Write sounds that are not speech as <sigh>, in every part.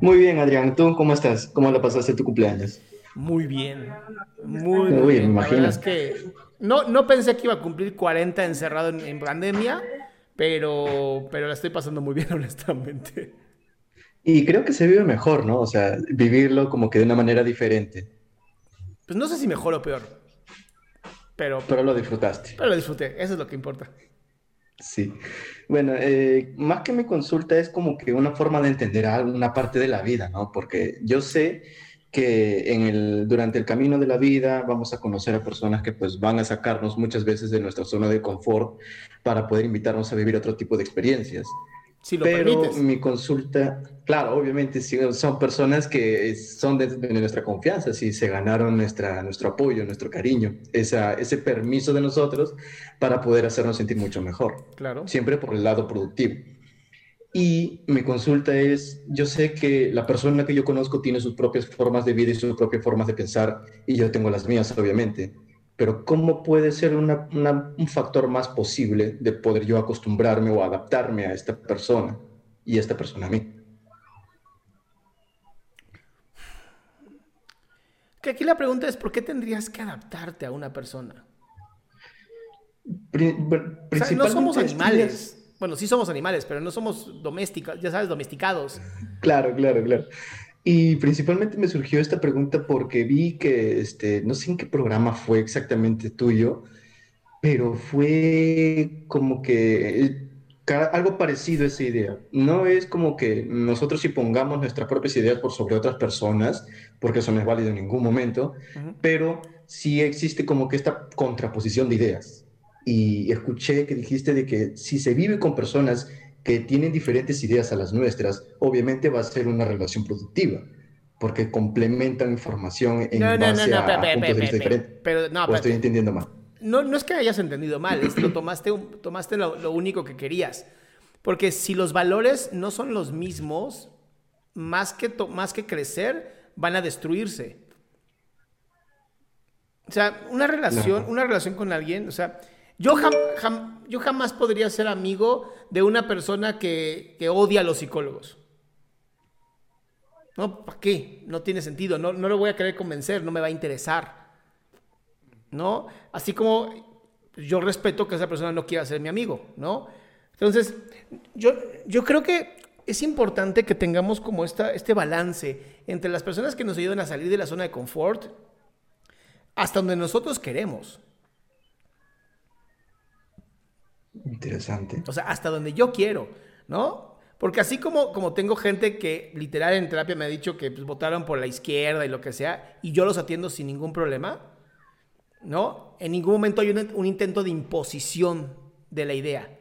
Muy bien, Adrián. ¿Tú cómo estás? ¿Cómo la pasaste tu cumpleaños? Muy bien. Muy, Uy, bien. me imagino. es que no, no pensé que iba a cumplir 40 encerrado en, en pandemia, pero, pero la estoy pasando muy bien, <laughs> honestamente. Y creo que se vive mejor, ¿no? O sea, vivirlo como que de una manera diferente. Pues no sé si mejor o peor, pero, Pero lo disfrutaste. pero lo disfruté. Eso es lo que importa. Sí. Bueno, eh, más que mi consulta es como que una forma de entender algo, una parte de la vida, ¿no? Porque yo sé que en el, durante el camino de la vida vamos a conocer a personas que pues van a sacarnos muchas veces de nuestra zona de confort para poder invitarnos a vivir otro tipo de experiencias. Si lo Pero permites. mi consulta, claro, obviamente son personas que son de, de nuestra confianza, sí, se ganaron nuestra, nuestro apoyo, nuestro cariño, esa, ese permiso de nosotros para poder hacernos sentir mucho mejor, Claro. siempre por el lado productivo. Y mi consulta es, yo sé que la persona que yo conozco tiene sus propias formas de vida y sus propias formas de pensar, y yo tengo las mías, obviamente, pero ¿cómo puede ser una- una- un factor más posible de poder yo acostumbrarme o adaptarme a esta persona y esta persona a mí? Que aquí la pregunta es, ¿por qué tendrías que adaptarte a una persona? Pri- bueno, O sea, no somos es- animales. Bueno, sí somos animales, pero no somos domésticos, ya sabes, domesticados. Claro, claro, claro. Y principalmente me surgió esta pregunta porque vi que, este, no sé en qué programa fue exactamente tuyo, pero fue como que algo parecido a esa idea. No es como que nosotros impongamos nuestras propias ideas por sobre otras personas, porque eso no es válido en ningún momento, pero sí existe como que esta contraposición de ideas. Y escuché que dijiste de que si se vive con personas que tienen diferentes ideas a las nuestras, obviamente va a ser una relación productiva, porque complementan información en No, no, no, base no, a pe- puntos de pe- vista pe- diferentes. pero no, ¿O estoy entendiendo mal? No, no es que hayas entendido mal, es que lo tomaste, tomaste lo, lo único que querías. Porque si los valores no son los mismos, más que, to- más que crecer, van a destruirse. O sea, una relación, una relación con alguien, o sea, yo, jam- jam- yo jamás podría ser amigo de una persona que, odia a los psicólogos. No, ¿para qué? No tiene sentido, no, no lo voy a querer convencer, no me va a interesar. ¿no? Así como yo respeto que esa persona no quiera ser mi amigo, ¿no? Entonces, yo, yo creo que es importante que tengamos como esta, este balance entre las personas que nos ayudan a salir de la zona de confort hasta donde nosotros queremos. Interesante. O sea, hasta donde yo quiero, ¿no? Porque así como, como tengo gente que literal en terapia me ha dicho que pues, votaron por la izquierda y lo que sea, y yo los atiendo sin ningún problema, ¿no? En ningún momento hay un, un intento de imposición de la idea.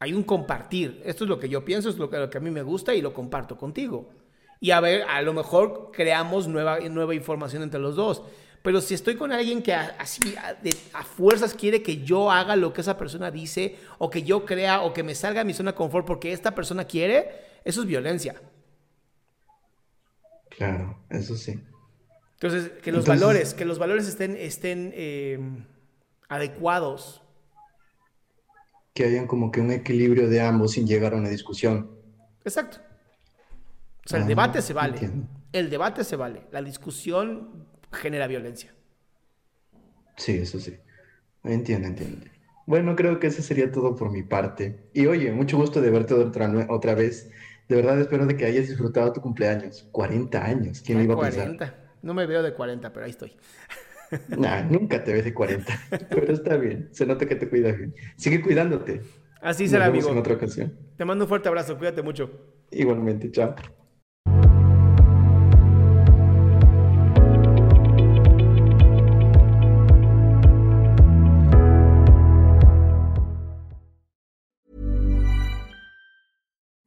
Hay un compartir. Esto es lo que yo pienso, es lo que, lo que a mí me gusta y lo comparto contigo. Y a ver, a lo mejor creamos nueva, nueva información entre los dos. Pero si estoy con alguien que a- así a, de- a fuerzas quiere que yo haga lo que esa persona dice, o que yo crea, o que me salga de mi zona de confort porque esta persona quiere, eso es violencia. Claro, eso sí. Entonces, que los Entonces- valores, que los valores estén, estén eh, adecuados. Que hayan como que un equilibrio de ambos sin llegar a una discusión. Exacto. O sea, el Ah, debate se vale. entiendo. El debate se vale, la discusión genera violencia. Sí, eso sí. Entiendo, entiendo. Bueno, creo que eso sería todo por mi parte. Y oye, mucho gusto de verte otra, otra vez. De verdad espero de que hayas disfrutado tu cumpleaños. 40 años, ¿quién lo iba a 40. No me veo de 40, pero ahí estoy. <laughs> Nah, nunca te ves de 40, pero está bien. Se nota que te cuidas bien. Sigue cuidándote. Así será, Nos vemos amigo. en otra ocasión. Te mando un fuerte abrazo, cuídate mucho. Igualmente, chao.